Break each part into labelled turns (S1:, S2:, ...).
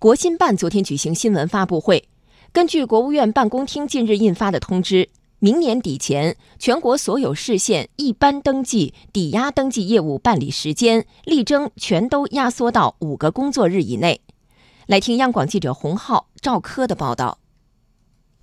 S1: 国新办昨天举行新闻发布会，根据国务院办公厅近日印发的通知，明年底前，全国所有市县一般登记、抵押登记业务办理时间力争全都压缩到五个工作日以内。来听央广记者洪浩、赵科的报道。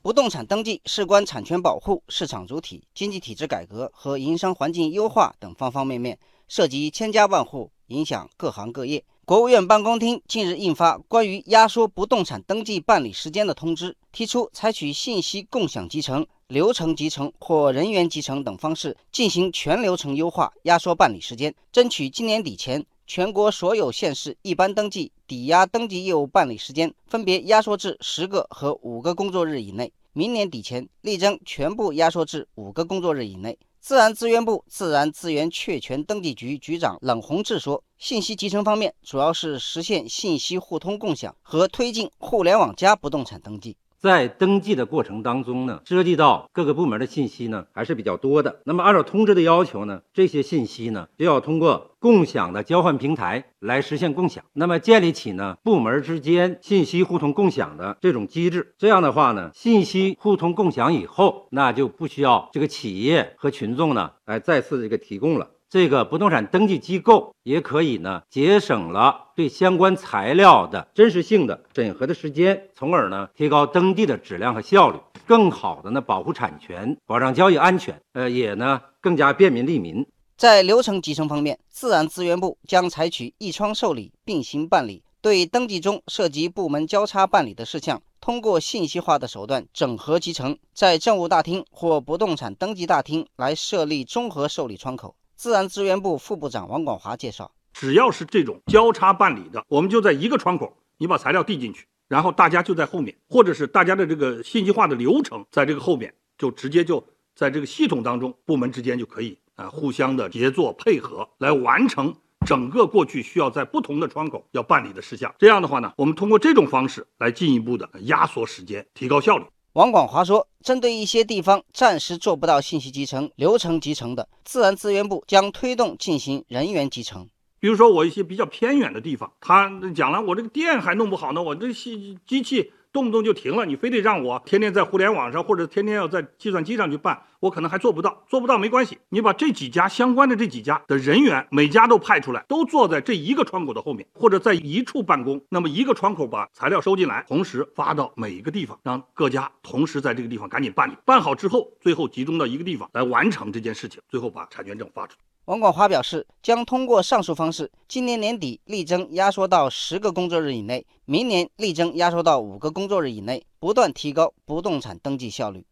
S2: 不动产登记事关产权保护、市场主体、经济体制改革和营商环境优化等方方面面，涉及千家万户，影响各行各业。国务院办公厅近日印发关于压缩不动产登记办理时间的通知，提出采取信息共享集成、流程集成或人员集成等方式进行全流程优化，压缩办理时间，争取今年底前全国所有县市一般登记、抵押登记业务办理时间分别压缩至十个和五个工作日以内。明年底前力争全部压缩至五个工作日以内。自然资源部自然资源确权登记局局长冷宏志说：“信息集成方面，主要是实现信息互通共享和推进互联网加不动产登记。”
S3: 在登记的过程当中呢，涉及到各个部门的信息呢，还是比较多的。那么按照通知的要求呢，这些信息呢，就要通过共享的交换平台来实现共享。那么建立起呢部门之间信息互通共享的这种机制。这样的话呢，信息互通共享以后，那就不需要这个企业和群众呢来再次这个提供了。这个不动产登记机构也可以呢，节省了对相关材料的真实性的审核的时间，从而呢提高登记的质量和效率，更好的呢保护产权，保障交易安全，呃，也呢更加便民利民。
S2: 在流程集成方面，自然资源部将采取一窗受理、并行办理，对登记中涉及部门交叉办理的事项，通过信息化的手段整合集成，在政务大厅或不动产登记大厅来设立综合受理窗口。自然资源部副部长王广华介绍：
S4: 只要是这种交叉办理的，我们就在一个窗口，你把材料递进去，然后大家就在后面，或者是大家的这个信息化的流程在这个后面，就直接就在这个系统当中，部门之间就可以啊互相的协作配合，来完成整个过去需要在不同的窗口要办理的事项。这样的话呢，我们通过这种方式来进一步的压缩时间，提高效率。
S2: 王广华说：“针对一些地方暂时做不到信息集成、流程集成的，自然资源部将推动进行人员集成。
S4: 比如说，我一些比较偏远的地方，他讲了，我这个电还弄不好呢，我这机机器。”动不动就停了，你非得让我天天在互联网上或者天天要在计算机上去办，我可能还做不到。做不到没关系，你把这几家相关的这几家的人员，每家都派出来，都坐在这一个窗口的后面，或者在一处办公。那么一个窗口把材料收进来，同时发到每一个地方，让各家同时在这个地方赶紧办理。办好之后，最后集中到一个地方来完成这件事情，最后把产权证发出去。
S2: 王广华表示，将通过上述方式，今年年底力争压缩到十个工作日以内，明年力争压缩到五个工作日以内，不断提高不动产登记效率。